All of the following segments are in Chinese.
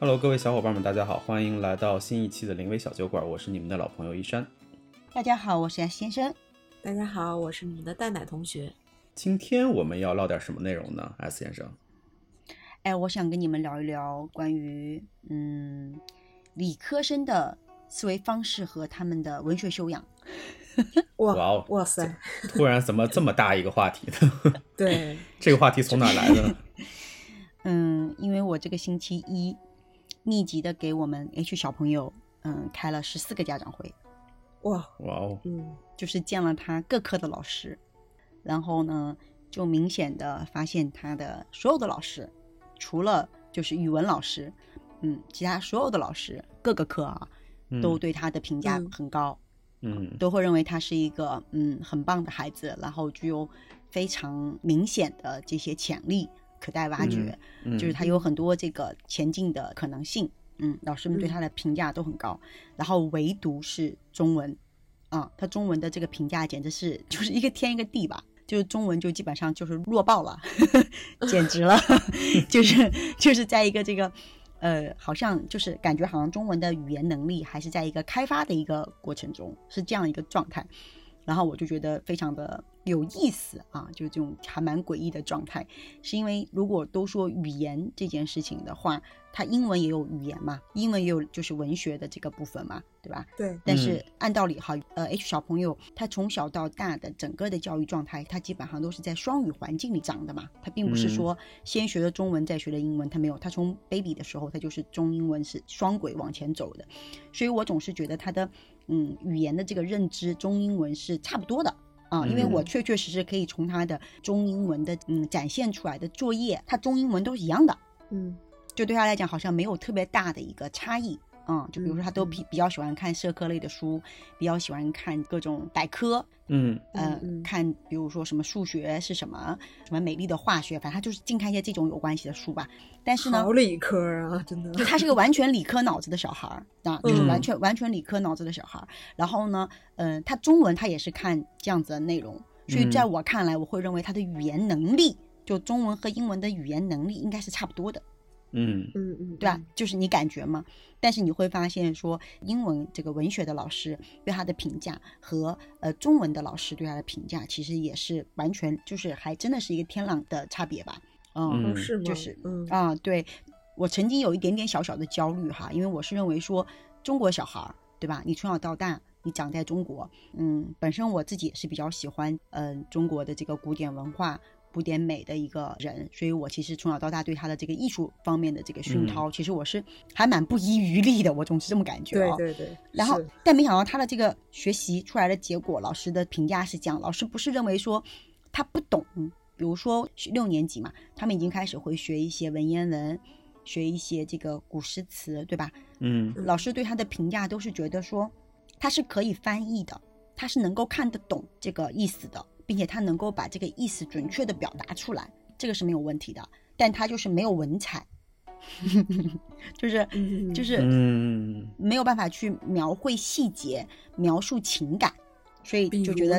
Hello，各位小伙伴们，大家好，欢迎来到新一期的临危小酒馆，我是你们的老朋友一山。大家好，我是 S 先生。大家好，我是你们的蛋奶同学。今天我们要唠点什么内容呢？S 先生，哎，我想跟你们聊一聊关于嗯理科生的思维方式和他们的文学修养。哇哇哦哇塞，突然怎么这么大一个话题呢？对，这个话题从哪来的呢？嗯，因为我这个星期一密集的给我们 H 小朋友嗯开了十四个家长会，哇，哇哦，嗯，就是见了他各科的老师，然后呢就明显的发现他的所有的老师，除了就是语文老师，嗯，其他所有的老师各个科啊嗯都对他的评价嗯很高。嗯都会认为他是一个嗯很棒的孩子，然后具有非常明显的这些潜力可待挖掘，嗯，就是他有很多这个前进的可能性。嗯，老师们对他的评价都很高，然后唯独是中文，啊，他中文的这个评价简直是就是一个天一个地吧。就是中文就基本上就是弱爆了，简直了，就是就是在一个这个，呃，好像就是感觉好像中文的语言能力还是在一个开发的一个过程中，是这样一个状态。然后我就觉得非常的有意思啊，就是这种还蛮诡异的状态，是因为如果都说语言这件事情的话，它英文也有语言嘛，英文也有就是文学的这个部分嘛，对吧？对，但是按道理哈，呃，H 小朋友他从小到大的整个的教育状态，他基本上都是在双语环境里长的嘛，他并不是说先学的中文再学的英文，他没有，他从 baby 的时候他就是中英文是双轨往前走的，所以我总是觉得他的嗯语言的这个认知中英文是差不多的。啊，因为我嗯确确实实可以从他的中英文的嗯展现出来的作业，他中英文都是一样的，嗯就对他来讲好像没有特别大的一个差异。嗯，就比如说他都嗯比比较喜欢看社科类的书，比较喜欢看各种百科，嗯呃，看比如说什么数学是什么，什么美丽的化学，反正他就是净看一些这种有关系的书吧。但是呢好，理科啊，真的。就他是个完全理科脑子的小孩儿啊，就是嗯完全、完全理科脑子的小孩儿。然后呢，嗯、他中文他也是看这样子的内容，所以在我看来，我会认为他的语言能力，就中文和英文的语言能力应该是差不多的。嗯嗯嗯，对吧？就是你感觉嘛。但是你会发现说，英文这个文学的老师对他的评价和呃中文的老师对他的评价，其实也是完全就是还真的是一个天壤的差别吧。嗯，是吗？就是嗯啊，对我曾经有一点点小小的焦虑哈，因为我是认为说中国小孩儿对吧？你从小到大。你长在中国，嗯，本身我自己也是比较喜欢，嗯、中国的这个古典文化、古典美的一个人，所以我其实从小到大对他的这个艺术方面的这个熏陶，其实我是还蛮不遗余力的，我总是这么感觉啊、对对。对。然后，但没想到他的这个学习出来的结果，老师的评价是这样，老师不是认为说他不懂，比如说六年级嘛，他们已经开始会学一些文言文，学一些这个古诗词，对吧？嗯。老师对他的评价都是觉得说他是可以翻译的，他是能够看得懂这个意思的，并且他能够把这个意思准确的表达出来，这个是没有问题的。但他就是没有文采，就是嗯。就是嗯。没有办法去描绘细节、描述情感，所以就觉得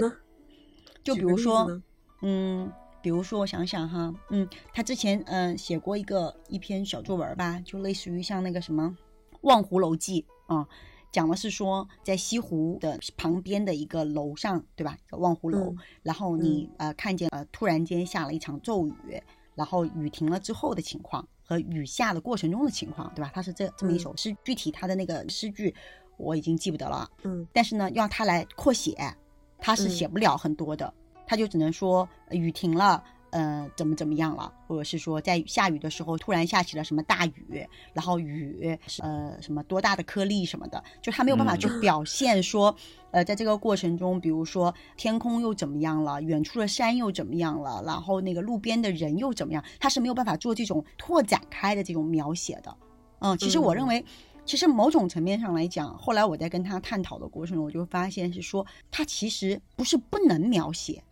就比如说，嗯，比如说我想想哈，嗯，他之前嗯、写过一个一篇小作文吧，就类似于像那个什么《望湖楼记》啊、讲的是说在西湖的旁边的一个楼上，对吧？一个望湖楼，嗯然后你、呃看见呃突然间下了一场骤雨，然后雨停了之后的情况和雨下的过程中的情况，对吧？它是这这么一嗯首诗，具体它的那个诗句我已经记不得了，嗯但是呢，要他来扩写，他是嗯写不了很多的，他就只能说呃雨停了，呃，怎么怎么样了，或者是说在下雨的时候突然下起了什么大雨，然后雨呃什么多大的颗粒什么的，就他没有办法去嗯。表现说，呃，在这个过程中，比如说天空又怎么样了，远处的山又怎么样了，然后那个路边的人又怎么样，他是没有办法做这种拓展开的这种描写的。嗯，其实我认嗯。为，其实某种层面上来讲，后来我在跟他探讨的过程中，我就发现是说，他其实不是不能描写，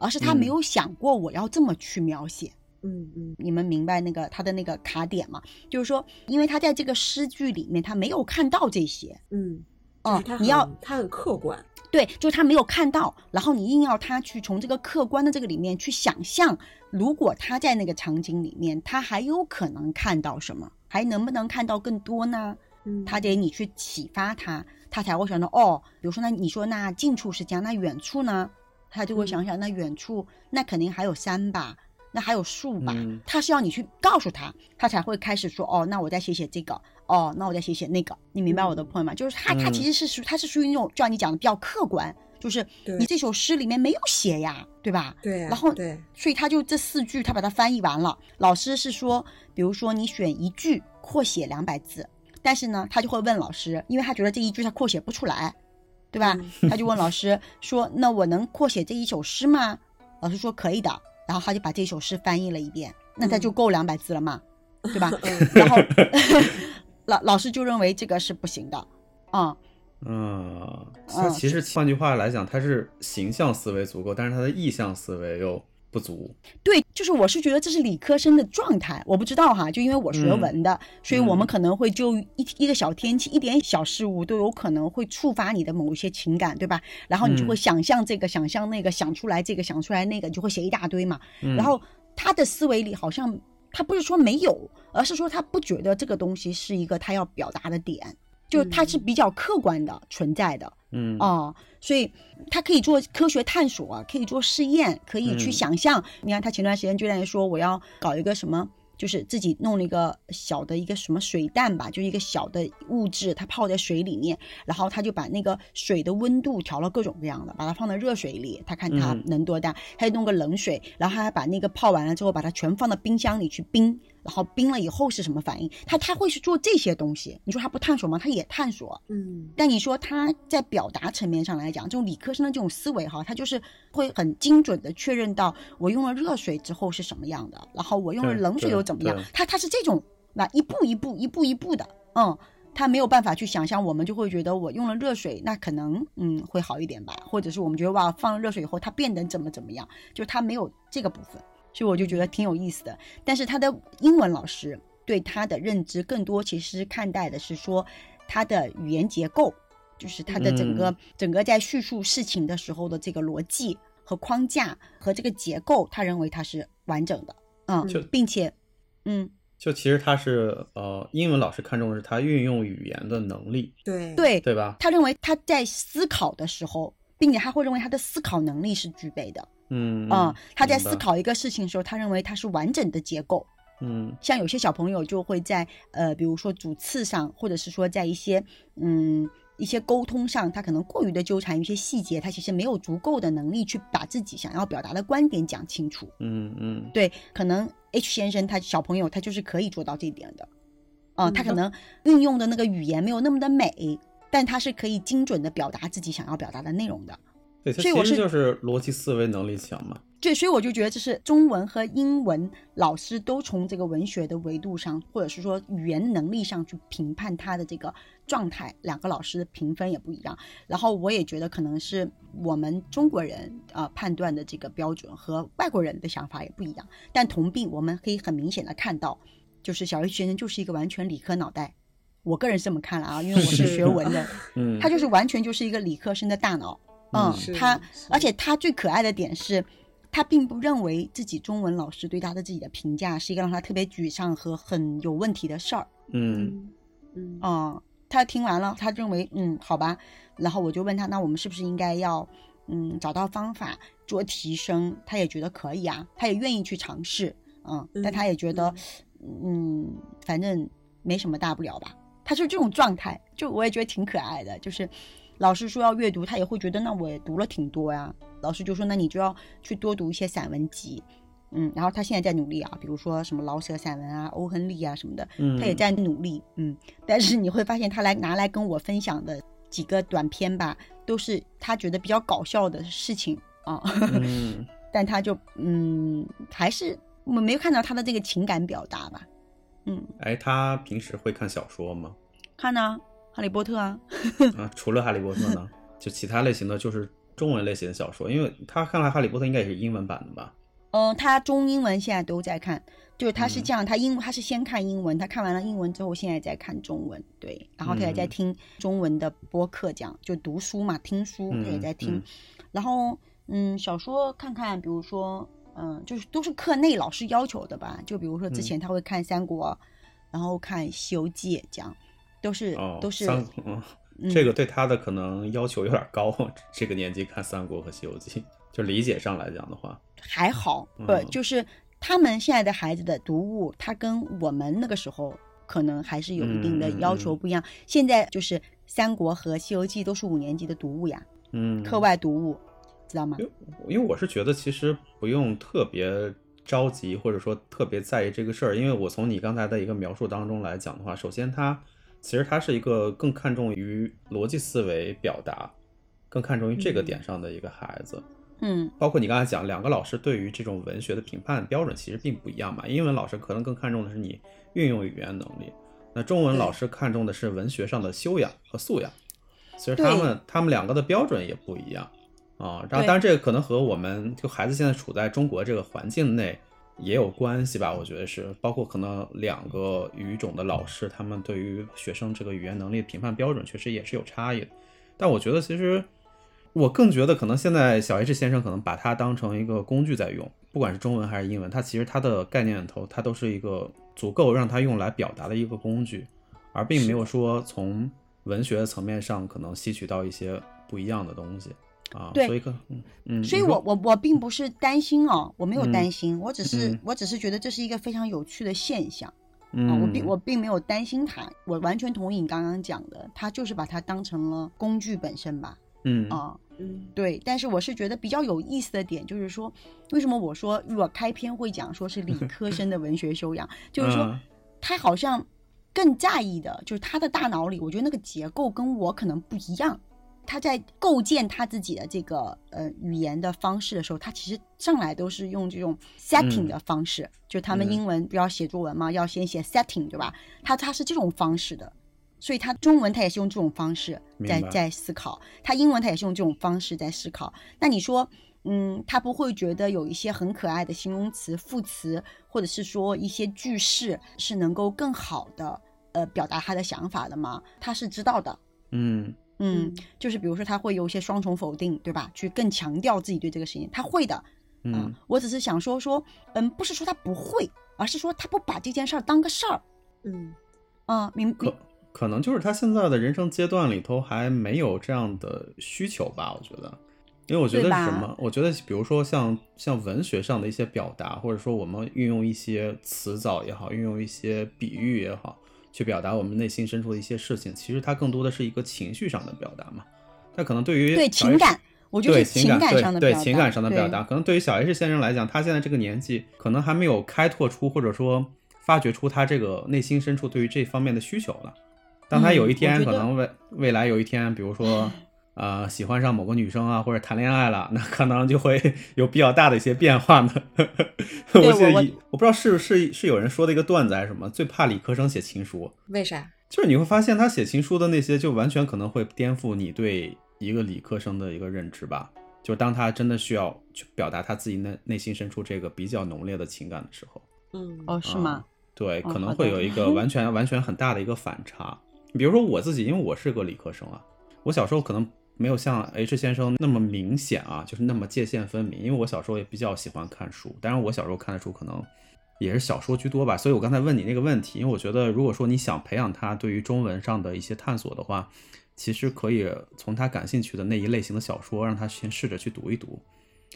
而是他没嗯有想过我要这么去描写。嗯嗯你们明白那个他的那个卡点吗？就是说，因为他在这个诗句里面，他没有看到这些，嗯就是他，嗯你要他很客观，对，就是他没有看到，然后你硬要他去从这个客观的这个里面去想象，如果他在那个场景里面，他还有可能看到什么，还能不能看到更多呢？嗯，他得你去启发他，他才会想到哦，比如说那你说那近处是这样，那远处呢？他就会想想那远处那肯定还有山吧，那还有树吧，嗯。他是要你去告诉他，他才会开始说哦，那我再写写这个，哦，那我再写写那个，你明白我的 point 吗？就是他他嗯。其实是属他是属于那种就像你讲的比较客观，就是你这首诗里面没有写呀，对吧？对啊，然后对，所以他就这四句他把它翻译完了。老师是说，比如说你选一句扩写两百字，但是呢，他就会问老师，因为他觉得这一句他扩写不出来，对吧？他就问老师说：“那我能扩写这一首诗吗？”老师说可以的，然后他就把这首诗翻译了一遍，那他就够两百字了嘛，对吧？嗯然后 老老师就认为这个是不行的，啊、嗯，他其实换句话来讲，他是形象思维足够，但是他的意象思维又不足。对，就是我是觉得这是理科生的状态，我不知道哈，就因为我学嗯文的，所以我们可能会就一一个小天气、一点小事物都有可能会触发你的某一些情感，对吧？然后你就会嗯想象这个，想象那个，想出来这个，想出来那个，你就会写一大堆嘛。嗯然后他的思维里好像他不是说没有，而是说他不觉得这个东西是一个他要表达的点，就他是比较客观的存在的。嗯哦，所以他可以做科学探索，可以做试验，可以去嗯想象。你看，他前段时间居然说，我要搞一个什么，就是自己弄了一个小的一个什么水弹吧，就一个小的物质，它泡在水里面，然后他就把那个水的温度调了各种各样的，把它放在热水里，他看它嗯能多大，他就弄个冷水，然后他还把那个泡完了之后，把它全放到冰箱里去冰。然后冰了以后是什么反应？他他会去做这些东西。你说他不探索吗？他也探索。嗯但你说他在表达层面上来讲，这种理科生的这种思维哈，他就是会很精准的确认到我用了热水之后是什么样的，然后我用了冷水又怎么样。他他是这种那一步一步一步一步的，嗯，他没有办法去想象，我们就会觉得我用了热水，那可能嗯会好一点吧，或者是我们觉得哇放了热水以后它变得怎么怎么样，就他没有这个部分，所以我就觉得挺有意思的。但是他的英文老师对他的认知更多其实看待的是说他的语言结构，就是他的整个、嗯整个在叙述事情的时候的这个逻辑和框架和这个结构，他认为它是完整的，嗯就，并且嗯。就其实他是呃，英文老师看重的是他运用语言的能力，对对，对吧？他认为他在思考的时候，并且他会认为他的思考能力是具备的。嗯嗯，他在思，考一个事情的时候，他认为它是完整的结构。嗯像有些小朋友就会在呃，比如说主次上，或者是说在一些嗯一些沟通上，他可能过于的纠缠于一些细节，他其实没有足够的能力去把自己想要表达的观点讲清楚。嗯嗯对，可能 H 先生他小朋友他就是可以做到这一点的，啊、嗯他可能运用的那个语言没有那么的美，但他是可以精准的表达自己想要表达的内容的。对，他其实所以我是就是逻辑思维能力强嘛。对，所以我就觉得这是中文和英文老师都从这个文学的维度上，或者是说语言能力上去评判他的这个状态，两个老师的评分也不一样。然后我也觉得可能是我们中国人啊、呃判断的这个标准和外国人的想法也不一样。但同病我们可以很明显的看到，就是小 H 先生就是一个完全理科脑袋。我个人是这么看了啊，因为我是是学文的，嗯，他就是完全就是一个理科生的大脑。嗯，他而且他最可爱的点是，他并不认为自己中文老师对他的自己的评价是一个让他特别沮丧和很有问题的事儿。嗯嗯嗯，他听完了，他认为嗯好吧，然后我就问他，那我们是不是应该要嗯找到方法做提升？他也觉得可以啊，他也愿意去尝试。嗯，但他也觉得嗯反正没什么大不了吧。他是这种状态，就我也觉得挺可爱的，就是。老师说要阅读，他也会觉得那我也读了挺多呀。老师就说那你就要去多读一些散文集，嗯，然后他现在在努力啊，比如说什么老舍散文啊、欧亨利啊什么的，嗯，他也在努力，嗯。但是你会发现他来拿来跟我分享的几个短片吧，都是他觉得比较搞笑的事情啊，嗯 但他就嗯，还是我们没有看到他的这个情感表达吧，嗯，哎，他平时会看小说吗？看呢、哈利波特啊，啊，除了《哈利波特》呢，就其他类型的，就是中文类型的小说，因为他看来《哈利波特》应该也是英文版的吧？嗯，他中英文现在都在看，就是他嗯。是这样，他英他是先看英文，他看完了英文之后，现在在看中文，对，然后他也在嗯听中文的播客，这样就读书嘛，听书他也在听，嗯然后嗯，小说看看，比如说嗯，就是都是课内老师要求的吧，就比如说之嗯。前他会看三国，然后看西游记，这样都是、哦，都是三 嗯，嗯这个对他的可能要求有点高，这个年纪看《三国》和《西游记》，就理解上来讲的话，还好，不、嗯就是他们现在的孩子的读物，他跟我们那个时候可能还是有一定的要求不一样。现在就是《三国》和《西游记》都是五年级的读物呀，嗯，课外读物，知道吗？因为我是觉得其实不用特别着急，或者说特别在意这个事儿，因为我从你刚才的一个描述当中来讲的话，首先他其实他是一个更看重于逻辑思维表达，更看重于这个点上的一个孩子。嗯包括你刚才讲，两个老师对于这种文学的评判标准其实并不一样嘛。英文老师可能更看重的是你运用语言能力，那中文老师看重的是文学上的修养和素养。其实他们他们两个的标准也不一样啊。然后当然这个可能和我们就孩子现在处在中国这个环境内也有关系吧。我觉得是，包括可能两个语种的老师，他们对于学生这个语言能力评判标准确实也是有差异的。但我觉得其实。我更觉得，可能现在小 H 先生可能把它当成一个工具在用，不管是中文还是英文，它其实它的概念里头，它都是一个足够让它用来表达的一个工具，而并没有说从文学层面上可能吸取到一些不一样的东西啊。对所以可嗯嗯，所以我我我并不是担心哦，我没有嗯担心，我只是、嗯我只是觉得这是一个非常有趣的现象。啊，嗯我并我并没有担心他，我完全同意你刚刚讲的，他就是把它当成了工具本身吧。嗯啊，嗯对，但是我是觉得比较有意思的点就是说，为什么我说我开篇会讲说是理 科生的文学修养，就是说嗯他好像更在意的就是他的大脑里，我觉得那个结构跟我可能不一样。他在构建他自己的这个呃语言的方式的时候，他其实上来都是用这种 setting 嗯的方式，就他们嗯英文不要写作文嘛，要先写 setting 对吧？他他是这种方式的，所以他中文他也是用这种方式在在思考，他英文他也是用这种方式在思考。那你说，嗯，他不会觉得有一些很可爱的形容词、副词，或者是说一些句式是能够更好的呃表达他的想法的吗？他是知道的。嗯嗯，就是比如说他会有一些双重否定，对吧？去更强调自己对这个事情，他会的。嗯啊，我只是想说说，嗯，不是说他不会，而是说他不把这件事儿当个事儿。嗯啊，明可可能就是他现在的人生阶段里头还没有这样的需求吧，我觉得，因为我觉得是什么？我觉得比如说像像文学上的一些表达，或者说我们运用一些词藻也好，运用一些比喻也好，去表达我们内心深处的一些事情，其实它更多的是一个情绪上的表达嘛。那可能对于对小 H 情感，我觉得对是情感对上的表达，对情感上的表达，可能对于小 H 先生来讲，他现在这个年纪，可能还没有开拓出或者说发掘出他这个内心深处对于这方面的需求了。当他嗯有一天、可能未未来有一天，比如说呃喜欢上某个女生啊，或者谈恋爱了，那可能就会有比较大的一些变化呢。我记得我一我不知道是不是是有人说的一个段子还是什么，最怕理科生写情书。为啥？就是你会发现他写情书的那些，就完全可能会颠覆你对一个理科生的一个认知吧。就当他真的需要去表达他自己内内心深处这个比较浓烈的情感的时候，嗯哦，是吗？对，可能会有一个完全完全很大的一个反差。比如说我自己，因为我是个理科生啊，我小时候可能没有像 H 先生那么明显啊，就是那么界限分明。因为我小时候也比较喜欢看书，当然我小时候看的书可能也是小说居多吧。所以我刚才问你那个问题，因为我觉得如果说你想培养他对于中文上的一些探索的话，其实可以从他感兴趣的那一类型的小说，让他先试着去读一读。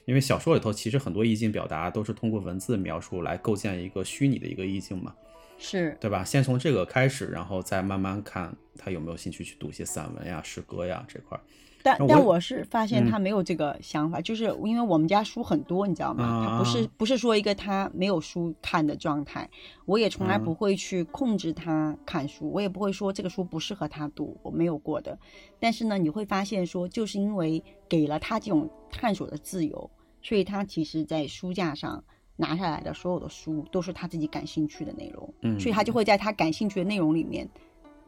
因为小说里头其实很多意境表达都是通过文字描述来构建一个虚拟的一个意境嘛。是，对吧？先从这个开始，然后再慢慢看他有没有兴趣去读一些散文呀、诗歌呀这块儿。但但我是发现嗯他没有这个想法，就是因为我们家书很多，你知道吗？他不是啊不是说一个他没有书看的状态，我也从来嗯不会去控制他看书，我也不会说这个书不适合他读，我没有过的。但是呢，你会发现说，就是因为给了他这种探索的自由，所以他其实在书架上拿下来的所有的书都是他自己感兴趣的内容，嗯所以他就会在他感兴趣的内容里面。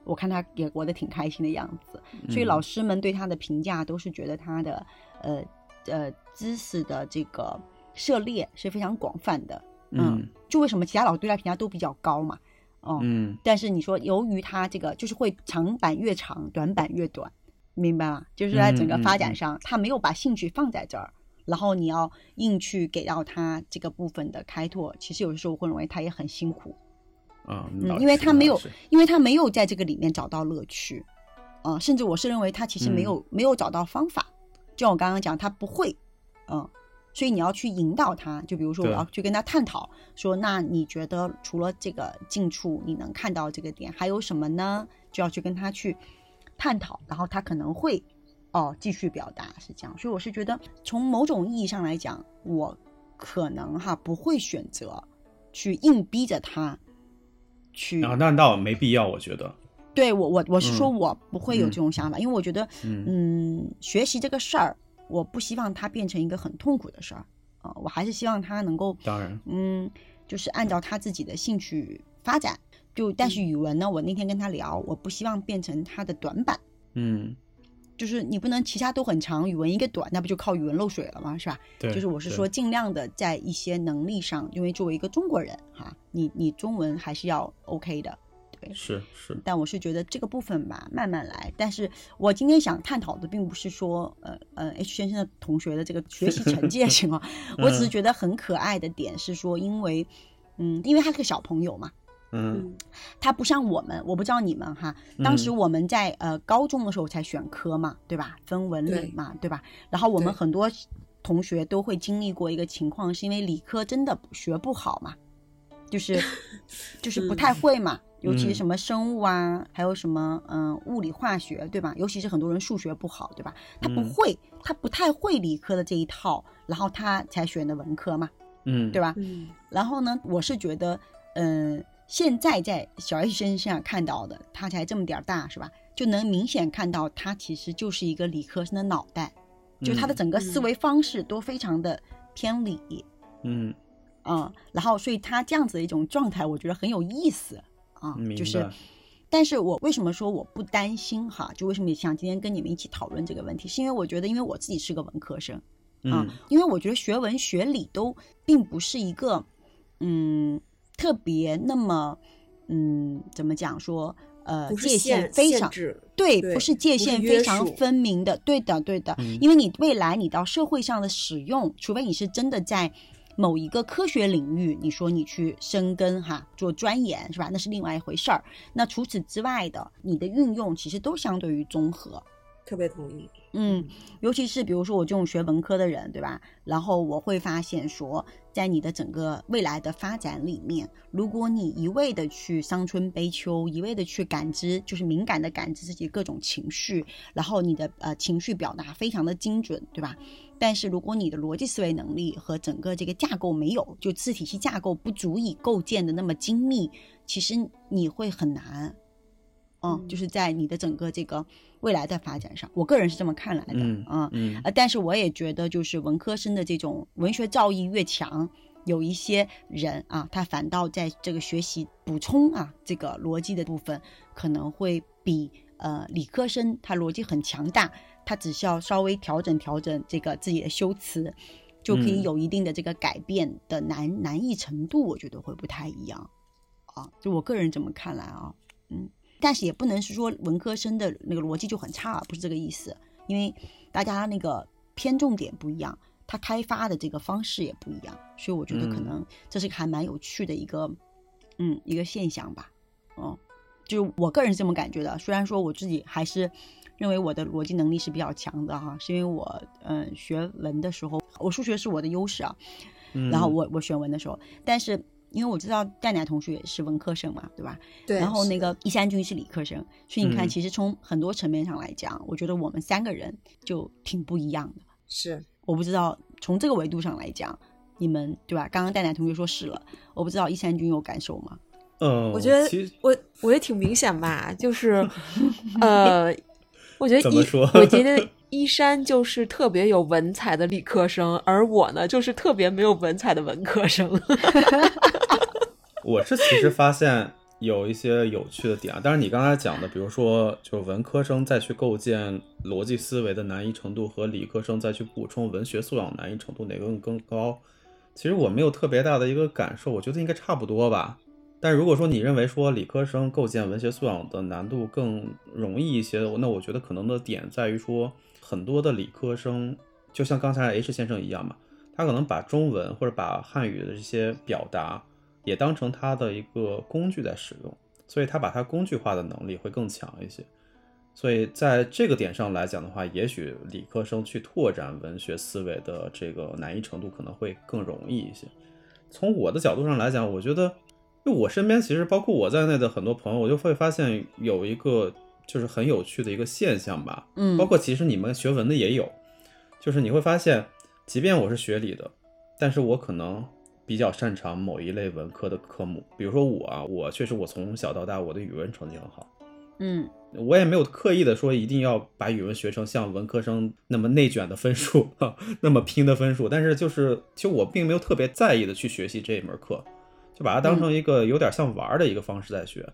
我看他也活得挺开心的样子，所以嗯老师们对他的评价都是觉得他的呃呃知识的这个涉猎是非常广泛的。嗯就为什么其他老师对他评价都比较高嘛？哦、嗯但是你说由于他这个就是会长板越长，短板越短，明白吗？就是在整个发展上，他没有把兴趣放在这儿，然后你要硬去给到他这个部分的开拓，其实有的时候我会认为他也很辛苦。啊，嗯因为他没有因为他没有在这个里面找到乐趣，啊、甚至我是认为他其实没有、没有找到方法，就像我刚刚讲，他不会，嗯，所以你要去引导他，就比如说我要去跟他探讨，说那你觉得除了这个近处你能看到这个点，还有什么呢？就要去跟他去探讨，然后他可能会哦继续表达是这样，所以我是觉得从某种意义上来讲，我可能哈不会选择去硬逼着他去啊，那倒没必要，我觉得，对我，我我是说，嗯。我不会有嗯这种想法，因为我觉得，嗯。嗯，学习这个事儿，我不希望它变成一个很痛苦的事儿啊、我还是希望他能够，当然，嗯，就是按照他自己的兴趣发展。就但是语文呢，我那天跟他聊，我不希望变成他的短板，嗯，就是你不能其他都很长，语文一个短，那不就靠语文漏水了吗？是吧？对，就是我是说，尽量的在一些能力上，因为作为一个中国人哈，你你中文还是要 OK 的，对。是是，但我是觉得这个部分吧，慢慢来。但是我今天想探讨的，并不是说，呃呃，H 先生的同学的这个学习成绩的情况，我只是觉得很可爱的点是说，因为，嗯，因为他是个小朋友嘛，嗯嗯他不像我们，我不知道你们哈，当时我们在呃高中的时候才选科嘛，对吧？分文理嘛，对吧？然后我们很多同学都会经历过一个情况，是因为理科真的学不好嘛，就是 就是不太会嘛，尤其什么生物啊，还有什么嗯、物理化学，对吧？尤其是很多人数学不好，对吧？他不嗯会，他不太会理科的这一套，然后他才选的文科嘛，嗯，对吧？嗯然后呢，我是觉得，嗯、现在在小 S 身上看到的，他才这么点儿大，是吧？就能明显看到他其实就是一个理科生的脑袋，就他的整个思维方式都非常的偏理，嗯，嗯，然后所以他这样子的一种状态，我觉得很有意思啊，嗯就是。但是我为什么说我不担心哈？就为什么想今天跟你们一起讨论这个问题，是因为我觉得，因为我自己是个文科生，啊嗯，因为我觉得学文学理都并不是一个，嗯，特别那么，嗯，怎么讲说，呃，界限限非常限，对，不是界限非常分明的，对的，对的，嗯因为你未来你到社会上的使用，除非你是真的在某一个科学领域，你说你去深耕哈，做钻研是吧？那是另外一回事儿。那除此之外的，你的运用其实都相对于综合。特别同意。嗯，尤其是比如说我这种学文科的人，对吧？然后我会发现说，在你的整个未来的发展里面，如果你一味的去伤春悲秋，一味的去感知，就是敏感的感知自己各种情绪，然后你的呃情绪表达非常的精准，对吧？但是如果你的逻辑思维能力和整个这个架构没有，就字体系架构不足以构建的那么精密，其实你会很难。嗯，嗯就是在你的整个这个未来的发展上，我个人是这么看来的。嗯嗯嗯呃，但是我也觉得，就是文科生的这种文学造诣越强，有一些人啊，他反倒在这个学习补充啊这个逻辑的部分，可能会比呃理科生他逻辑很强大，他只需要稍微调整调整这个自己的修辞，就可以嗯有一定的这个改变的难难易程度，我觉得会不太一样啊。就我个人这么看来啊，嗯。但是也不能是说文科生的那个逻辑就很差，不是这个意思，因为大家那个偏重点不一样，他开发的这个方式也不一样，所以我觉得可嗯。能这是个还蛮有趣的一个，嗯，一个现象吧，哦、就是我个人是这么感觉的。虽然说我自己还是认为我的逻辑能力是比较强的哈，是因为我嗯学文的时候，我数学是我的优势啊，嗯，然后我我选文的时候，但是因为我知道戴奶同学也是文科生嘛，对吧？对，然后那个易山君是理科生，所以你看，嗯其实从很多层面上来讲，我觉得我们三个人就挺不一样的。是我不知道从这个维度上来讲，你们对吧？刚刚戴奶同学说是了，我不知道易山君有感受吗？嗯，我觉得其实我我觉得挺明显吧，就是 呃，我觉得一怎么说我觉得一山就是特别有文采的理科生，而我呢就是特别没有文采的文科生。我是其实发现有一些有趣的点啊，但是你刚才讲的，比如说就是文科生再去构建逻辑思维的难易程度和理科生再去补充文学素养难易程度哪个更更高，其实我没有特别大的一个感受，我觉得应该差不多吧。但如果说你认为说理科生构建文学素养的难度更容易一些，那我觉得可能的点在于说，很多的理科生就像刚才 H 先生一样嘛，他可能把中文或者把汉语的这些表达也当成他的一个工具在使用，所以他把它工具化的能力会更强一些。所以在这个点上来讲的话，也许理科生去拓展文学思维的这个难易程度可能会更容易一些。从我的角度上来讲，我觉得。就我身边，其实包括我在内的很多朋友，我就会发现有一个就是很有趣的一个现象吧。嗯，包括其实你们学文的也有，就是你会发现，即便我是学理的，但是我可能比较擅长某一类文科的科目。比如说我啊，我确实我从小到大我的语文成绩很好。嗯，我也没有刻意的说一定要把语文学成像文科生那么内卷的分数，那么拼的分数。但是就是其实我并没有特别在意的去学习这一门课。就把它当成一个有点像玩的一个方式在学，嗯，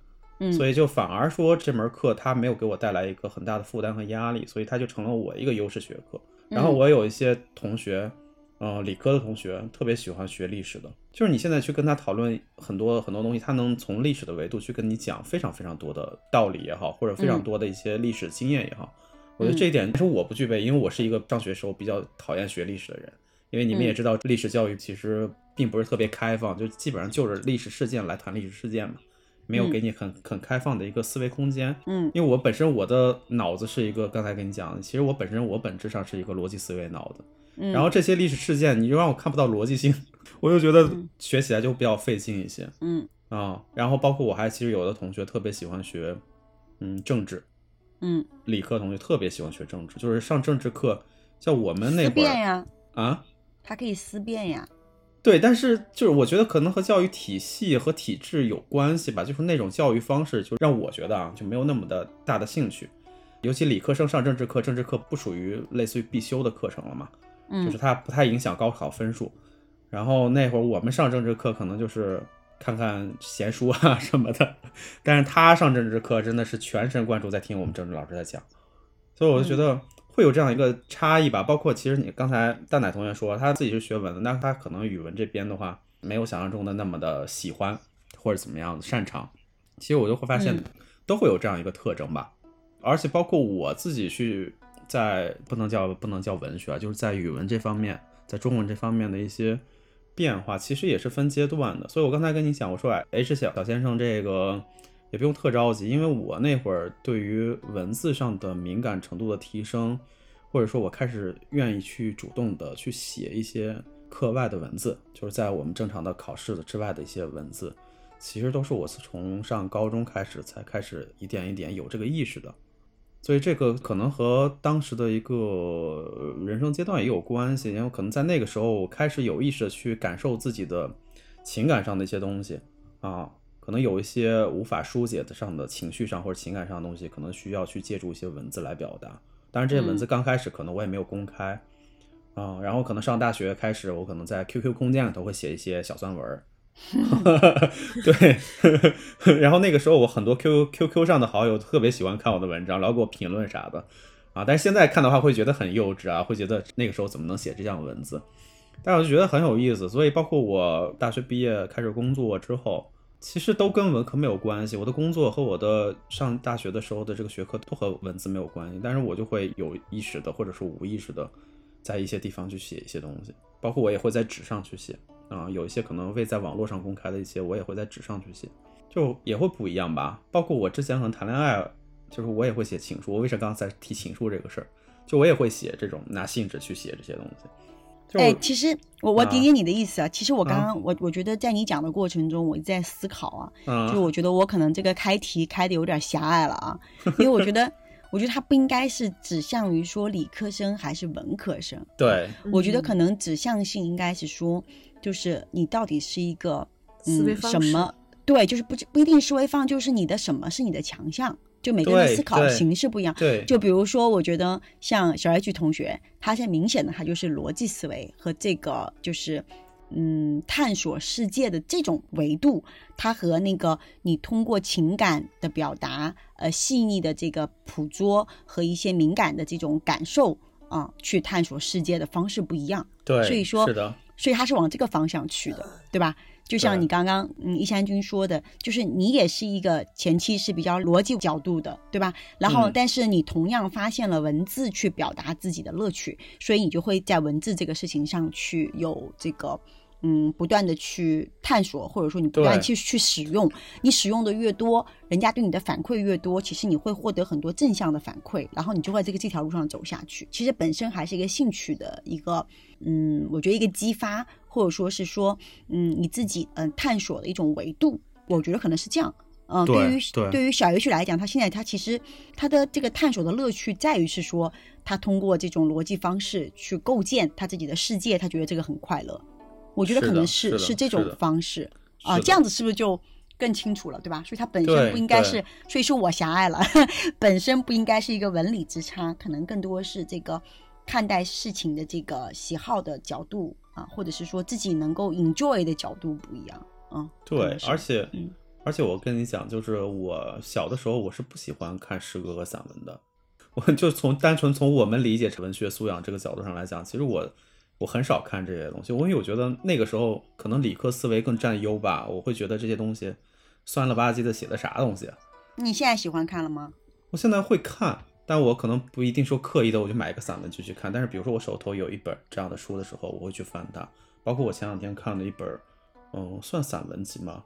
所以就反而说这门课它没有给我带来一个很大的负担和压力，所以它就成了我一个优势学科。然后我有一些同学，呃，理科的同学特别喜欢学历史的，就是你现在去跟他讨论很多很多东西，他能从历史的维度去跟你讲非常非常多的道理也好，或者非常多的一些历史经验也好，我觉得这一点是我不具备，因为我是一个上学时候比较讨厌学历史的人，因为你们也知道历史教育其实。并不是特别开放，就基本上就着历史事件来谈历史事件嘛，没有给你很很开放的一个思维空间。嗯，因为我本身我的脑子是一个，刚才跟你讲的，其实我本身我本质上是一个逻辑思维脑的。嗯，然后这些历史事件，你就让我看不到逻辑性，我就觉得学起来就比较费劲一些。嗯啊，然后包括我还其实有的同学特别喜欢学，嗯，政治。嗯，理科同学特别喜欢学政治，就是上政治课，像我们那会儿。啊。他可以思辨呀。对，但是就是我觉得可能和教育体系和体制有关系吧，就是那种教育方式就让我觉得啊就没有那么的大的兴趣，尤其理科生上政治课，政治课不属于类似于必修的课程了嘛，嗯，就是它不太影响高考分数。然后那会儿我们上政治课可能就是看看闲书啊什么的，但是他上政治课真的是全神贯注在听我们政治老师在讲，所以我就觉得。会有这样一个差异吧，包括其实你刚才蛋奶同学说他自己是学文的，那他可能语文这边的话没有想象中的那么的喜欢或者怎么样的擅长。其实我就会发现都会有这样一个特征吧，而且包括我自己去在不能叫不能叫文学啊，就是在语文这方面，在中文这方面的一些变化，其实也是分阶段的。所以我刚才跟你讲，我说哎，H 小小先生这个。也不用特着急，因为我那会儿对于文字上的敏感程度的提升，或者说我开始愿意去主动的去写一些课外的文字，就是在我们正常的考试的之外的一些文字，其实都是我从上高中开始才开始一点一点有这个意识的，所以这个可能和当时的一个人生阶段也有关系，因为可能在那个时候我开始有意识的去感受自己的情感上的一些东西啊。可能有一些无法疏解的上的情绪上或者情感上的东西，可能需要去借助一些文字来表达。当然，这些文字刚开始可能我也没有公开啊。然后可能上大学开始，我可能在 QQ 空间里头会写一些小酸文。对，然后那个时候我很多 QQ QQ 上的好友特别喜欢看我的文章，老给我评论啥的啊。但是现在看的话会觉得很幼稚啊，会觉得那个时候怎么能写这样的文字？但我就觉得很有意思。所以包括我大学毕业开始工作之后。其实都跟文科没有关系，我的工作和我的上大学的时候的这个学科都和文字没有关系，但是我就会有意识的或者是无意识的，在一些地方去写一些东西，包括我也会在纸上去写啊，有一些可能未在网络上公开的一些，我也会在纸上去写，就也会不一样吧。包括我之前可能谈恋爱，就是我也会写情书，我为啥刚才提情书这个事儿，就我也会写这种拿信纸去写这些东西。哎，其实我我理解你的意思啊。其实我刚刚我我觉得在你讲的过程中，我在思考啊，就我觉得我可能这个开题开的有点狭隘了啊，因为我觉得 我觉得它不应该是指向于说理科生还是文科生。对，我觉得可能指向性应该是说，就是你到底是一个思维什么？对，就是不不一定思维方，就是你的什么是你的强项。就每个人思考形式不一样，对，就比如说，我觉得像小 H 同学，他现在明显的他就是逻辑思维和这个就是，嗯，探索世界的这种维度，他和那个你通过情感的表达，呃，细腻的这个捕捉和一些敏感的这种感受啊，去探索世界的方式不一样。对，所以说，是的，所以他是往这个方向去的，对吧？就像你刚刚嗯一山君说的，就是你也是一个前期是比较逻辑角度的，对吧？然后嗯但是你同样发现了文字去表达自己的乐趣，所以你就会在文字这个事情上去有这个。嗯，不断的去探索，或者说你不断去去使用，你使用的越多，人家对你的反馈越多，其实你会获得很多正向的反馈，然后你就会在这个这条路上走下去。其实本身还是一个兴趣的一个，嗯，我觉得一个激发，或者说是说，嗯，你自己嗯、探索的一种维度，我觉得可能是这样。嗯，对于对于小游戏来讲，他现在他其实他的这个探索的乐趣在于是说，他通过这种逻辑方式去构建他自己的世界，他觉得这个很快乐。我觉得可能是是的这种方式啊，这样子是不是就更清楚了，对吧？所以它本身不应该是，所以说我狭隘了，本身不应该是一个文理之差，可能更多是这个看待事情的这个喜好的角度啊，或者是说自己能够 enjoy 的角度不一样，嗯，对而且、嗯而且我跟你讲，就是我小的时候我是不喜欢看诗歌和散文的。我就从单纯从我们理解文学素养这个角度上来讲，其实我我很少看这些东西，因为我觉得那个时候可能理科思维更占优吧，我会觉得这些东西酸了吧唧的写的啥东西啊。你现在喜欢看了吗？我现在会看，但我可能不一定说刻意的我就买一个散文就去看。但是比如说我手头有一本这样的书的时候，我会去翻它。包括我前两天看了一本，嗯，算散文集吗？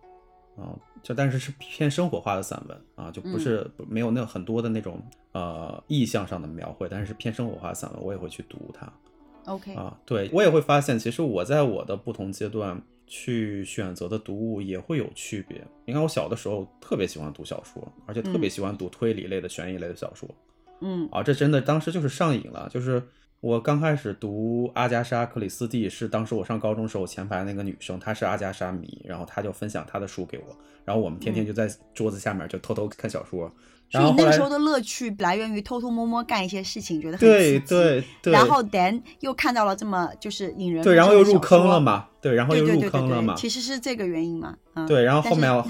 啊、就但是是偏生活化的散文啊，就不是、没有那很多的那种呃意象上的描绘，但是是偏生活化的散文，我也会去读它。OK，啊，对我也会发现，其实我在我的不同阶段去选择的读物也会有区别。你看，我小的时候特别喜欢读小说，而且特别喜欢读推理类的、悬疑类的小说嗯啊，这真的当时就是上瘾了。就是我刚开始读阿加莎·克里斯蒂，是当时我上高中时候前排那个女生，她是阿加莎迷，然后她就分享她的书给我，然后我们天天就在桌子下面就偷偷看小说。所以那个时候的乐趣来源于偷偷摸摸干一些事情，觉得很对刺激对对，然后 then 又看到了这么就是引人对，然后又入坑了，嘛，对，然后又入对对对对对坑了嘛，其实是这个原因嘛，嗯，对，然后后面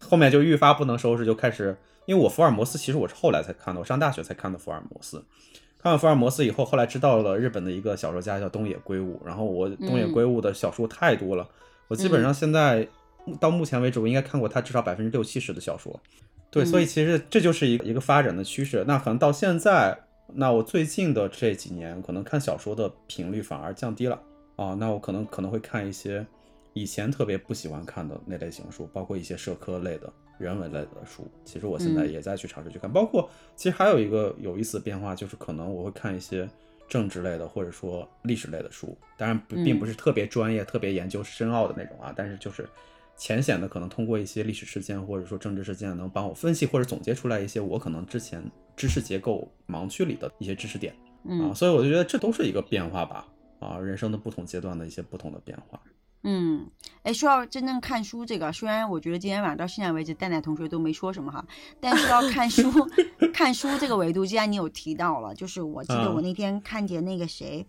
后面就愈发不能收拾，就开始，因为我福尔摩斯其实我是后来才看的，我上大学才看的福尔摩斯。看完福尔摩斯以后，后来知道了日本的一个小说家叫东野圭吾，然后我东野嗯圭吾的小说太多了，我基本上现在到目前为止，我应该看过他至少百分之六七十的小说。对，所以嗯其实这就是一个一个发展的趋势。那可能到现在，那我最近的这几年，可能看小说的频率反而降低了啊。那我可能可能会看一些以前特别不喜欢看的那类型书，包括一些社科类的、人文类的书。其实我现在嗯也在去尝试去看，包括其实还有一个有意思的变化，就是可能我会看一些政治类的或者说历史类的书，当然不并不嗯是特别专业、特别研究深奥的那种啊，但是就是。浅显的可能通过一些历史事件或者说政治事件，能帮我分析或者总结出来一些我可能之前知识结构盲区里的一些知识点啊，嗯所以我就觉得这都是一个变化吧，啊，人生的不同阶段的一些不同的变化。嗯，哎，说到真正看书这个，虽然我觉得今天晚上到现在为止，蛋蛋同学都没说什么哈，但是要看书，看书这个维度，既然你有提到了，就是我记得嗯我那天看见那个谁，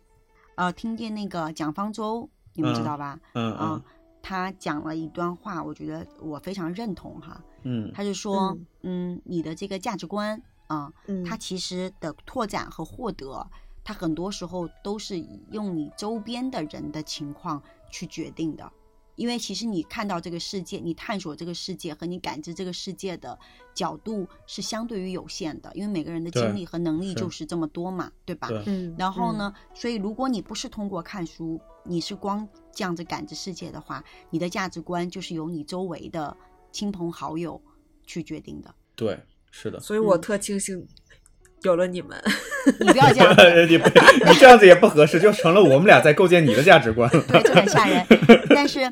呃，听见那个蒋方舟，你们知嗯道吧？嗯啊、嗯他讲了一段话，我觉得我非常认同哈。嗯他就说，嗯你的这个价值观啊、嗯它其实的拓展和获得，它很多时候都是用你周边的人的情况去决定的。因为其实你看到这个世界，你探索这个世界和你感知这个世界的角度是相对于有限的，因为每个人的对精力和能力就是这么多嘛，对吧？嗯，然后呢，所以如果你不是通过看书，你是光这样子感知世界的话，你的价值观就是由你周围的亲朋好友去决定的。对，是的嗯？。所以我嗯特庆幸有了你们。你不要这样，你不你这样子也不合适，就成了我们俩在构建你的价值观了。对，就很吓人。但是，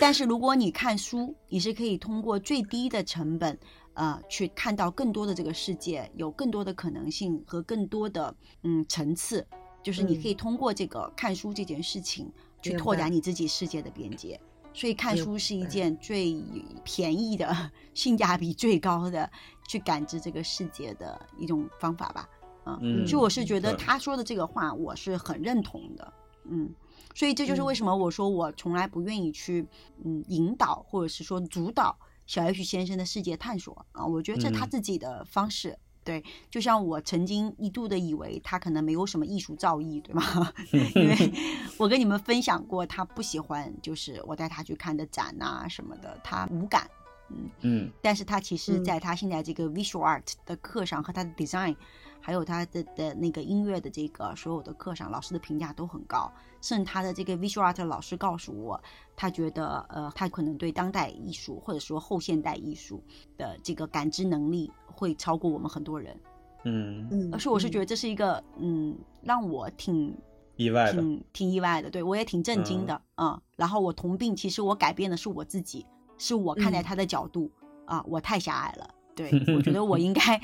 但是如果你看书，你是可以通过最低的成本，呃，去看到更多的这个世界，有更多的可能性和更多的嗯层次。就是你嗯可以通过这个看书这件事情，去拓展你自己世界的边界。所以看书是一件最便宜的、性价比最高的去感知这个世界的一种方法吧。啊，嗯所以我是觉得他说的这个话，我是很认同的。嗯，所以这就是为什么我说我从来不愿意去嗯引导或者是说主导小 H 先生的世界探索啊。我觉得这是他嗯自己的方式，对，就像我曾经一度的以为他可能没有什么艺术造诣，对吗？因为我跟你们分享过，他不喜欢就是我带他去看的展啊什么的，他无感。嗯嗯但是他其实嗯在他现在这个 visual art 的课上和他的 design，还有他的的那个音乐的这个所有的课上，老师的评价都很高。甚至他的这个 visual art 老师告诉我，他觉得呃，他可能对当代艺术或者说后现代艺术的这个感知能力会超过我们很多人。嗯，嗯而是我是觉得这是一个嗯，让我挺意外的，挺挺意外的，对我也挺震惊的嗯然后我同病，其实我改变的是我自己，是我看待嗯他的角度、啊，我太狭隘了。对 我觉得我应该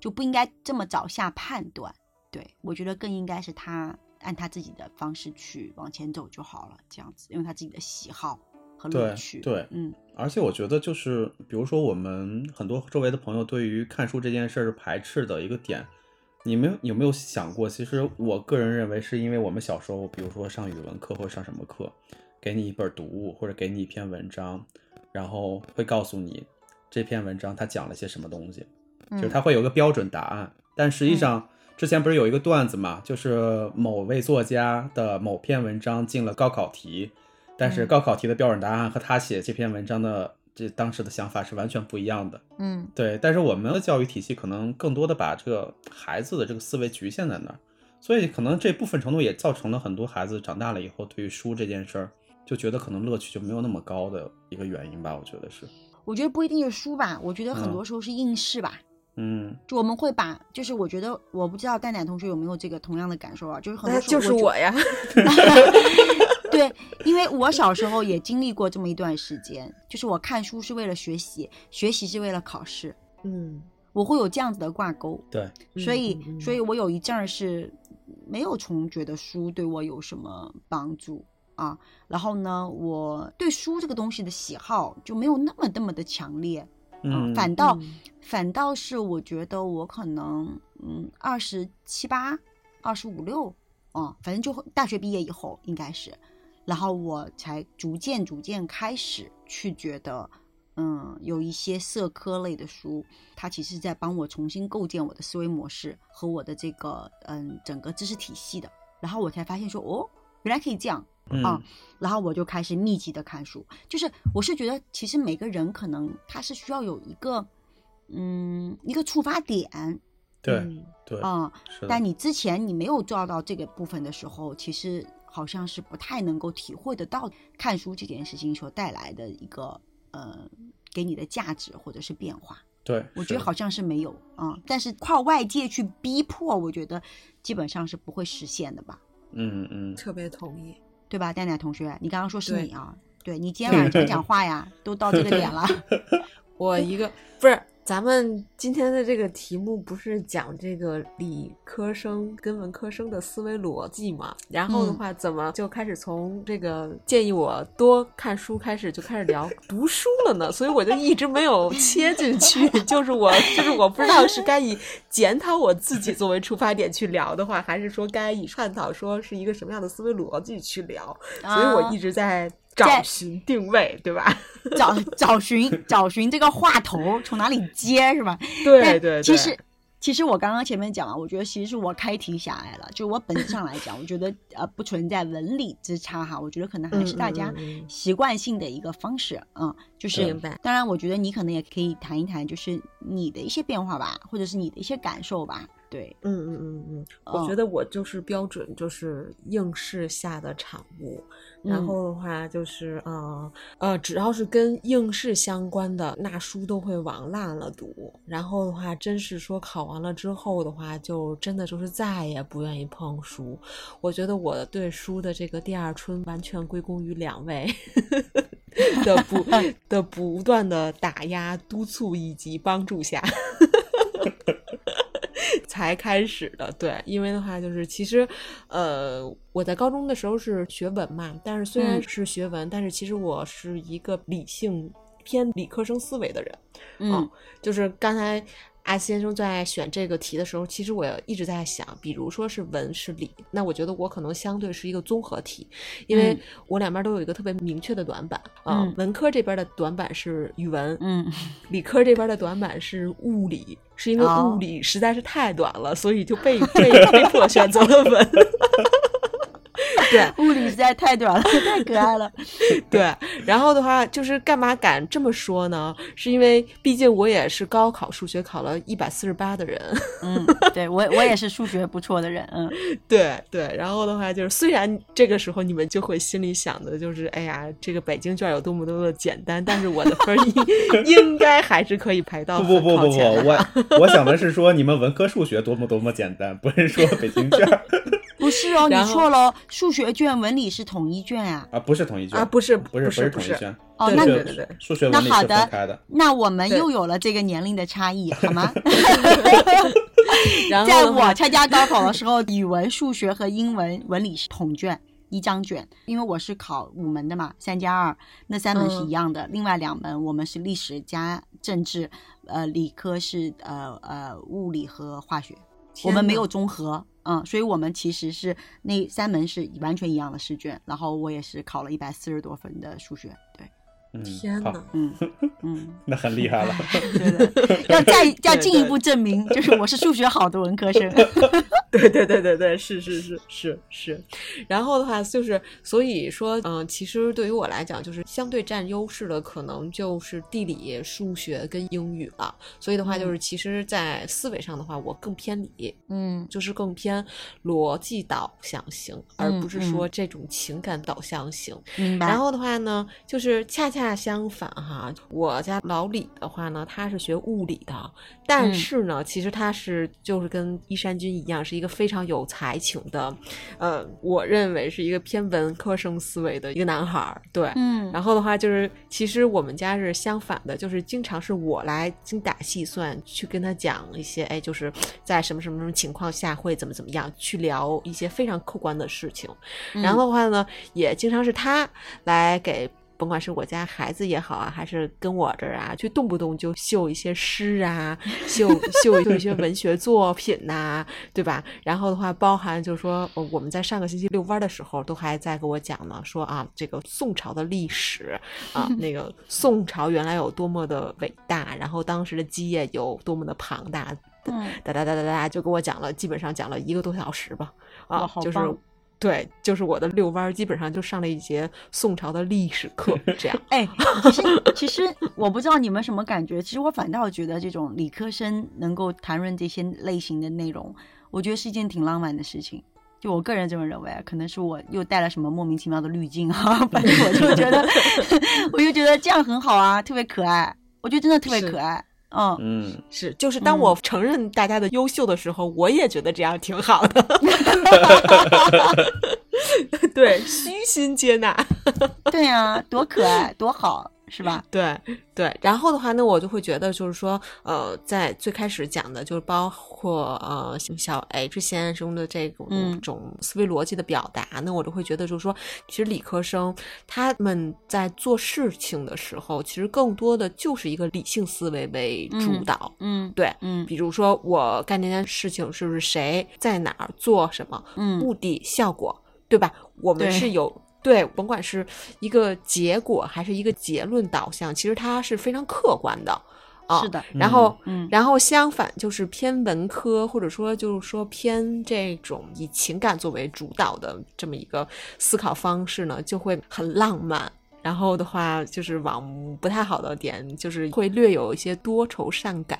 就不应该这么早下判断。对我觉得更应该是他按他自己的方式去往前走就好了，这样子，因为他自己的喜好和乐对趣。对嗯而且我觉得就是，比如说我们很多周围的朋友对于看书这件事儿是排斥的一个点，你们有没有想过？其实我个人认为，是因为我们小时候，比如说上语文课或者上什么课，给你一本读物或者给你一篇文章，然后会告诉你这篇文章它讲了些什么东西，就是嗯它会有个标准答案。但实际上，之前不是有一个段子嘛，就是某位作家的某篇文章进了高考题，但是嗯高考题的标准答案和他写这篇文章的这当时的想法是完全不一样的。嗯对，但是我们的教育体系可能更多的把这个孩子的这个思维局限在那儿，所以可能这部分程度也造成了很多孩子长大了以后对于书这件事儿就觉得可能乐趣就没有那么高的一个原因吧，我觉得是。我觉得不一定是书吧，我觉得很嗯多时候是应试吧。嗯就我们会把，就是我觉得我不知道蛋奶同学有没有这个同样的感受啊，就是很多时候那就是觉我呀。对，因为我小时候也经历过这么一段时间，就是我看书是为了学习，学习是为了考试，嗯，我会有这样子的挂钩，对，所以，所以我有一阵儿是没有从觉得书对我有什么帮助啊，然后呢，我对书这个东西的喜好就没有那么那么的强烈，嗯，反倒、嗯。反倒是我觉得我可能嗯二十七八、二十五六，嗯，反正就大学毕业以后应该是，然后我才逐渐逐渐开始去觉得，嗯，有一些社科类的书，它其实在帮我重新构建我的思维模式和我的这个嗯整个知识体系的，然后我才发现说哦，原来可以这样，嗯。啊然后我就开始密集的看书，就是我是觉得其实每个人可能他是需要有一个嗯一个触发点对嗯。对，啊、但你之前你没有做到这个部分的时候，其实好像是不太能够体会得到看书这件事情所带来的一个呃给你的价值或者是变化。对，我觉得好像是没有啊、但是靠外界去逼迫，我觉得基本上是不会实现的吧，嗯嗯，特别同意。对吧，蛋蛋同学？你刚刚说是你啊？对你今天晚上讲讲话呀，都到这个点了。我一个不是，咱们今天的这个题目不是讲这个理科生跟文科生的思维逻辑嘛？然后的话，怎么就开始从这个建议我多看书开始，就开始聊读书了呢？所以我就一直没有切进去，就是我就是我不知道是该以检讨我自己作为出发点去聊的话，还是说该以探讨说是一个什么样的思维逻辑去聊。所以我一直在找寻定位，对吧？找找寻找寻这个话头从哪里接是吧？对对对，其实其实我刚刚前面讲了，我觉得其实是我开题狭隘了。就我本质上来讲，我觉得呃不存在文理之差哈，我觉得可能还是大家习惯性的一个方式，嗯，就是明白当然，我觉得你可能也可以谈一谈，就是你的一些变化吧，或者是你的一些感受吧。对，嗯嗯嗯嗯，我嗯觉得我就是标准，就是应试下的产物。然嗯后的话就是呃呃，只要是跟应试相关的，那书都会往烂了读。然后的话，真是说考完了之后的话，就真的就是再也不愿意碰书。我觉得我对书的这个第二春完全归功于两位 的不的不断的打压、督促以及帮助下。才开始的，对，因为的话就是其实，呃，我在高中的时候是学文嘛，但是虽然嗯。是学文，但是其实我是一个理性偏理科生思维的人，嗯。就是刚才阿先生在选这个题的时候，其实我一直在想，比如说是文是理，那我觉得我可能相对是一个综合题，因为嗯。我两边都有一个特别明确的短板啊、嗯文科这边的短板是语文，嗯，理科这边的短板是物理，是因为哦。物理实在是太短了，所以就被被被迫选择了文。对 物理实在太短了，太可爱了。对，然后的话就是干嘛敢这么说呢？是因为毕竟我也是高考数学考了一百四十八的人，嗯，对我我也是数学不错的人，嗯，对对，然后的话就是，虽然这个时候你们就会心里想的就是，哎呀，这个北京卷有多么多么的简单，但是我的分儿应应该还是可以排到不不不不不，我我想的是说你们文科数学多么多么简单，不是说北京卷儿不是哦，你错了哦，数学卷、文理是统一卷啊。啊，不是统一卷啊，不是不是不是不是是统一卷，哦，那对对对数学文理是那好的分开的。那我们又有了这个年龄的差异，好吗？然后在我参加高考的时候，语文、数学和英文、文理是统卷。一张卷，因为我是考五门的嘛，三加二，那三门是嗯一样的，另外两门我们是历史加政治，呃，理科是呃呃物理和化学，我们没有综合，嗯，所以我们其实是那三门是完全一样的试卷，然后我也是考了一百四十多分的数学，天好，呐，嗯 嗯，那很厉害了。对的，要再要进一步证明，就是我是数学好的文科生。对对对对对，是是是是是。然后的话就是，所以说，嗯、其实对于我来讲，就是相对占优势的，可能就是地理、数学跟英语了。所以的话，就是其实，在思维上的话，我更偏理，嗯就是更偏逻辑导向型，而不是嗯说这种情感导向型。明白。然后的话呢，就是恰恰相反哈，我家老李的话呢，他是学物理的，但嗯是呢，其实他是就是跟依山君一样，是一个非常有才情的，呃，我认为是一个偏文科生思维的一个男孩儿，对。嗯，然后的话就是，其实我们家是相反的，就是经常是我来精打细算去跟他讲一些，哎，就是在什么什么什么情况下会怎么怎么样，去聊一些非常客观的事情。嗯然后的话呢，也经常是他来给。甭管是我家孩子也好啊，还是跟我这儿啊，就动不动就秀一些诗啊，秀秀秀一些文学作品呐、对吧？然后的话，包含就是说，呃我们在上个星期遛弯儿的时候，都还在跟我讲呢，说啊，这个宋朝的历史啊，那个 宋朝原来有多么的伟大，然后当时的基业有多么的庞大，嗯哒哒哒哒哒，就跟我讲了，基本上讲了一个多小时吧，啊就是棒对，就是我的遛弯儿，基本上就上了一节宋朝的历史课，这样。哎，其实其实 我不知道你们什么感觉，其实我反倒觉得这种理科生能够谈论这些类型的内容，我觉得是一件挺浪漫的事情。就我个人这么认为啊，可能是我又带了什么莫名其妙的滤镜啊，反正我就觉得，我就觉得这样很好啊，特别可爱，我觉得真的特别可爱。嗯，嗯，是，就是当嗯我承认大家的优秀的时候，我也觉得这样挺好的。对，虚心接纳。对呀、多可爱，多好，是吧？对对，然后的话那，我就会觉得就是说，呃，在最开始讲的，就是包括呃小 H 先生的这种、嗯种思维逻辑的表达那，我就会觉得就是说，其实理科生他们在做事情的时候，其实更多的就是一个理性思维为主嗯导。嗯对，嗯比如说我干这件事情是不是谁在哪儿做什么，嗯目的效果，对吧？我们是有对，甭管是一个结果还是一个结论导向，其实它是非常客观的啊。是的然后，嗯然后相反就是偏文科，或者说就是说偏这种以情感作为主导的这么一个思考方式呢，就会很浪漫。然后的话，就是往不太好的点，就是会略有一些多愁善感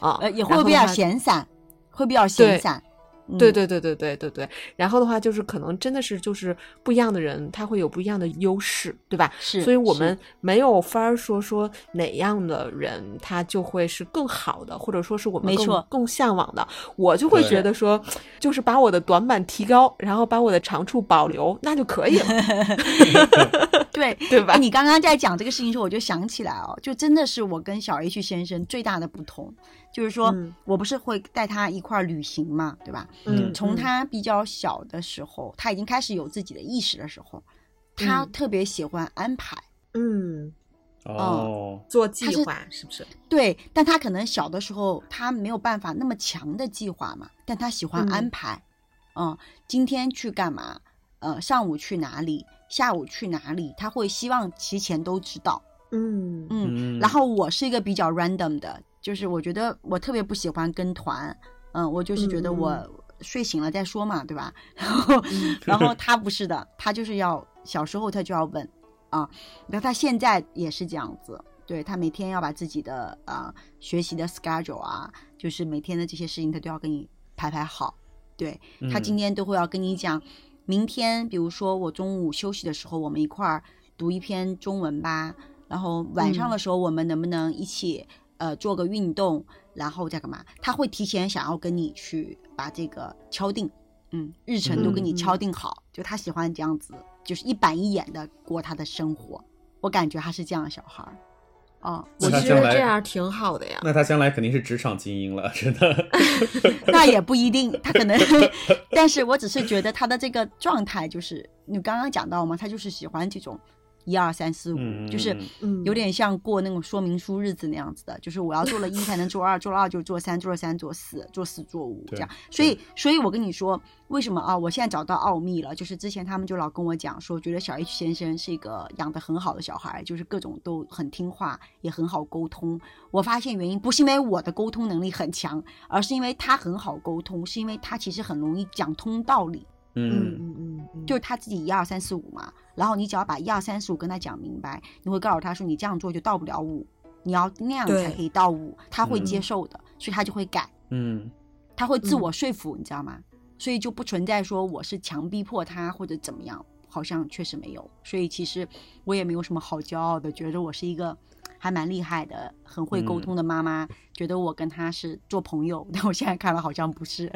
啊，呃，也会比较闲散，会比较闲散。嗯对对对对对对对，然后的话就是可能真的是就是不一样的人，他会有不一样的优势，对吧？是所以我们没有法儿说说哪样的人他就会是更好的，或者说是我们更没错更向往的。我就会觉得说，就是把我的短板提高，然后把我的长处保留，那就可以了，对对吧哎？你刚刚在讲这个事情的时候，我就想起来哦，就真的是我跟小 H 先生最大的不同，就是说、嗯。我不是会带他一块儿旅行嘛，对吧？嗯？从他比较小的时候，他已经开始有自己的意识的时候，他嗯。特别喜欢安排。嗯哦，做计划是不是？对，但他可能小的时候他没有办法那么强的计划嘛，但他喜欢安嗯。排，嗯，今天去干嘛，呃，上午去哪里，下午去哪里，他会希望提前都知道，嗯。嗯，嗯。然后我是一个比较 random 的，就是我觉得我特别不喜欢跟团，嗯，我就是觉得我睡醒了再说嘛，对吧？然后，然后他不是的，他就是要小时候他就要问啊，然后他现在也是这样子，对他每天要把自己的啊、学习的 schedule 啊，就是每天的这些事情他都要跟你排排好，对他今嗯天都会要跟你讲，明天比如说我中午休息的时候，我们一块儿读一篇中文吧，然后晚上的时候我们能不能一起、呃做个运动，然后再干嘛？他会提前想要跟你去把这个敲定，嗯，日程都给你敲定好，就他喜欢这样子，就是一板一眼的过他的生活。我感觉他是这样的小孩儿，哦，我觉得这样挺好的呀。那他将来肯定是职场精英了，真的。那也不一定，他可能，但是我只是觉得他的这个状态就是你刚刚讲到嘛，他就是喜欢这种一二三四五，嗯，就是嗯，有点像过那种说明书日子那样子的，就是我要做了一才能做二，做了二就做三，做了三做四，做四做五这样。所以，所以我跟你说，为什么啊？我现在找到奥秘了，就是之前他们就老跟我讲说，觉得小 H 先生是一个养得很好的小孩，就是各种都很听话，也很好沟通。我发现原因不是因为我的沟通能力很强，而是因为他很好沟通，是因为他其实很容易讲通道理。嗯嗯嗯，就是他自己一二三四五嘛，然后你只要把一二三四五跟他讲明白，你会告诉他说你这样做就到不了五，你要那样才可以到五，他会嗯接受的，所以他就会改，嗯。他会自嗯我说服，你知道吗？所以就不存在说我是强逼迫他或者怎么样，好像确实没有，所以其实我也没有什么好骄傲的，觉得我是一个还蛮厉害的、很会沟嗯通的妈妈，觉得我跟她是做朋友，但我现在看了好像不是。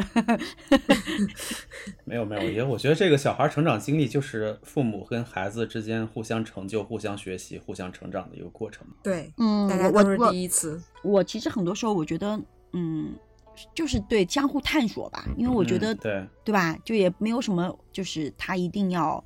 没 有没有，也我觉得这个小孩成长经历就是父母跟孩子之间互相成就、互相学习、互相成长的一个过程。对，嗯，大家都是我我第一次。我其实很多时候我觉得，嗯，就是对相互探索吧，因为我觉得，嗯对，对吧？就也没有什么，就是他一定要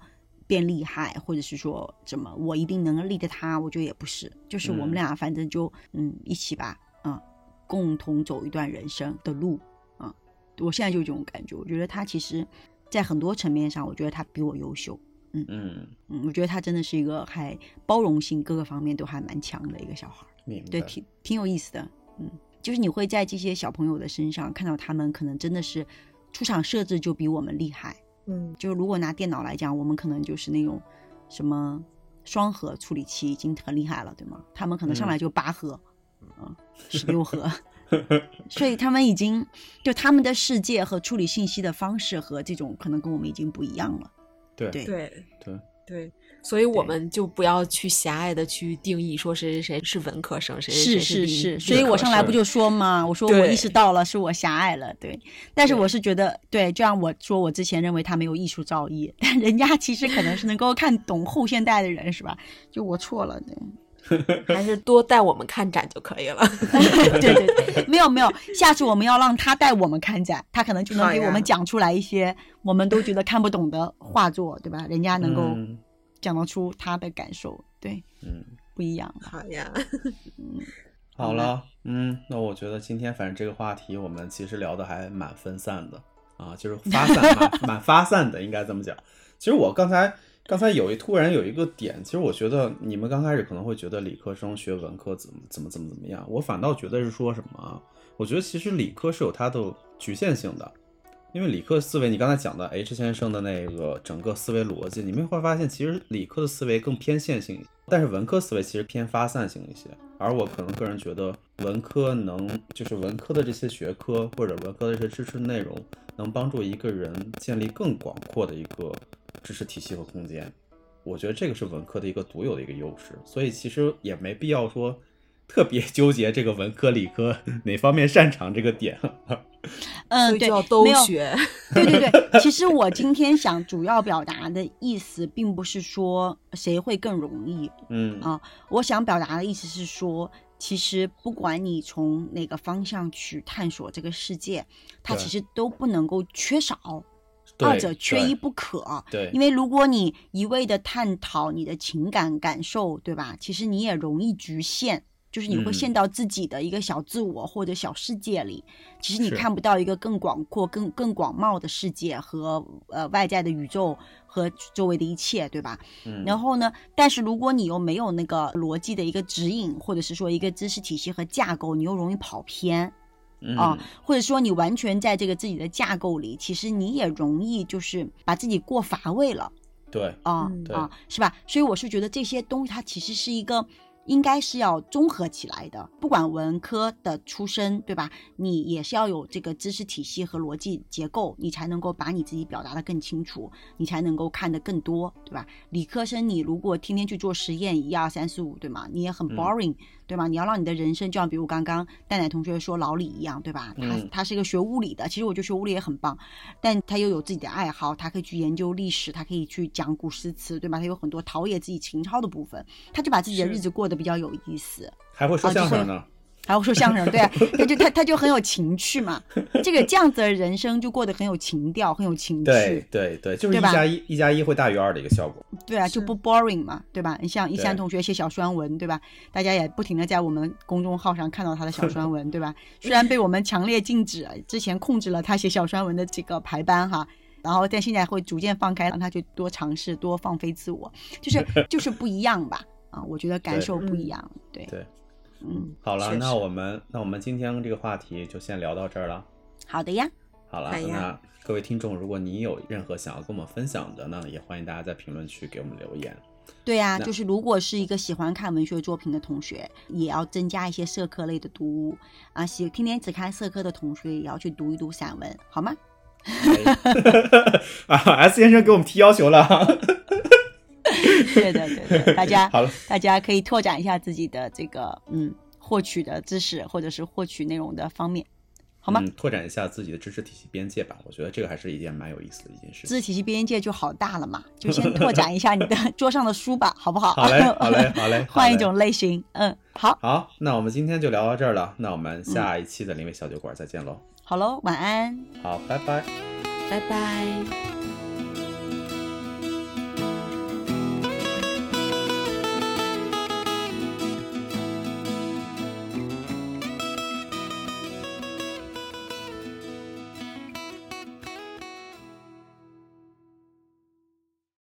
变厉害，或者是说怎么我一定能立得他，我觉得也不是，就是我们嗯俩反正就嗯一起吧，嗯，共同走一段人生的路，啊、我现在就这种感觉，我觉得他其实，在很多层面上，我觉得他比我优秀。嗯，嗯嗯，我觉得他真的是一个还包容性各个方面都还蛮强的一个小孩儿。对，挺挺有意思的，嗯，就是你会在这些小朋友的身上看到他们可能真的是出场设置就比我们厉害。嗯。就如果拿电脑来讲，我们可能就是那种什么双核处理器已经很厉害了，对吗？他们可能上来就八核，嗯，十六核，所以他们已经就他们的世界和处理信息的方式和这种可能跟我们已经不一样了。对。对。对。对。对，所以我们就不要去狭隘的去定义说谁谁谁是文科生，谁谁是是谁理是，理所以我上来不就说嘛，我说我意识到了是我狭隘了，对。但是我是觉得，对，就像我说，我之前认为他没有艺术造诣，但人家其实可能是能够看懂后现代的人，是吧？就我错了，对。还是多带我们看展就可以了。对对对，没有没有，下次我们要让他带我们看展，他可能就能给我们讲出来一些我们都觉得看不懂的画作，对吧？人家能够嗯讲得出他的感受，对，嗯，不一样。好呀，嗯好了，嗯，那我觉得今天反正这个话题我们其实聊的还蛮分散的啊，就是 发散，蛮蛮发散的，应该这么讲。其实我刚才刚才有一突然有一个点，其实我觉得你们刚开始可能会觉得理科生学文科怎么怎么怎么怎么样，我反倒觉得是说什么啊？我觉得其实理科是有它的局限性的，因为理科思维，你刚才讲的 H 先生的那个整个思维逻辑，你们会发现其实理科的思维更偏线性，但是文科思维其实偏发散性一些。而我可能个人觉得文科能就是文科的这些学科或者文科的这些知识内容，能帮助一个人建立更广阔的一个知识体系和空间。我觉得这个是文科的一个独有的一个优势，所以其实也没必要说特别纠结这个文科理科哪方面擅长这个点。嗯，对，没有学。对对对，其实我今天想主要表达的意思，并不是说谁会更容易，嗯啊我想表达的意思是说，其实不管你从哪个方向去探索这个世界，它其实都不能够缺少二者缺一不可。对，因为如果你一味的探讨你的情感感受，对吧？其实你也容易局限，就是你会嗯陷到自己的一个小自我或者小世界里。其实你看不到一个更广阔、更更广袤的世界和呃外在的宇宙和周围的一切，对吧？嗯然后呢，但是如果你又没有那个逻辑的一个指引，或者是说一个知识体系和架构，你又容易跑偏。嗯啊，或者说你完全在这个自己的架构里，其实你也容易就是把自己过乏味了对，啊嗯啊，是吧？所以我是觉得这些东西它其实是一个应该是要综合起来的，不管文科的出身，对吧？你也是要有这个知识体系和逻辑结构，你才能够把你自己表达的更清楚，你才能够看得更多，对吧？理科生你如果天天去做实验，一二三四五，对吗？你也很嗯 boring，、对吗？你要让你的人生就像比如刚刚蛋奶同学说老李一样，对吧？他嗯他是一个学物理的，其实我觉得学物理也很棒，但他又有自己的爱好，他可以去研究历史，他可以去讲古诗词，对吧？他有很多陶冶自己情操的部分，他就把自己的日子过得比较有意思。还会说相声呢，还会说相声，对、啊，他就他他就很有情趣嘛，这个这样子的人生就过得很有情调，很有情趣，对对，就是一加一，一加一会大于二的一个效果。对啊，就不 boring 嘛，对吧？你像一山同学写小酸文，对吧？大家也不停的在我们公众号上看到他的小酸文，对吧？虽然被我们强烈禁止，之前控制了他写小酸文的这个排班哈。然后，但现在会逐渐放开，让他去多尝试，多放飞自我，就是 就是不一样吧？啊，我觉得感受不一样，对，对，嗯，好了，那我们那我们今天这个话题就先聊到这儿了。好的呀，好了，那各位听众，如果你有任何想要跟我们分享的呢，也欢迎大家在评论区给我们留言。对呀、那就是如果是一个喜欢看文学作品的同学，也要增加一些社科类的读物啊。喜天天只看社科的同学，也要去读一读散文，好吗？啊，S 先生给我们提要求了。对的，对的，大家 好了，大家可以拓展一下自己的这个嗯获取的知识或者是获取内容的方面，好吗？嗯，拓展一下自己的知识体系边界吧，我觉得这个还是一件蛮有意思的一件事。知识体系边界就好大了嘛，就先 拓展一下你的桌上的书吧，好不好？好嘞，好嘞，好嘞，好嘞换一种类型，嗯，好，好，那我们今天就聊到这儿了，那我们下一期的临危小酒馆再见喽。好喽，晚安。好，拜拜。拜拜。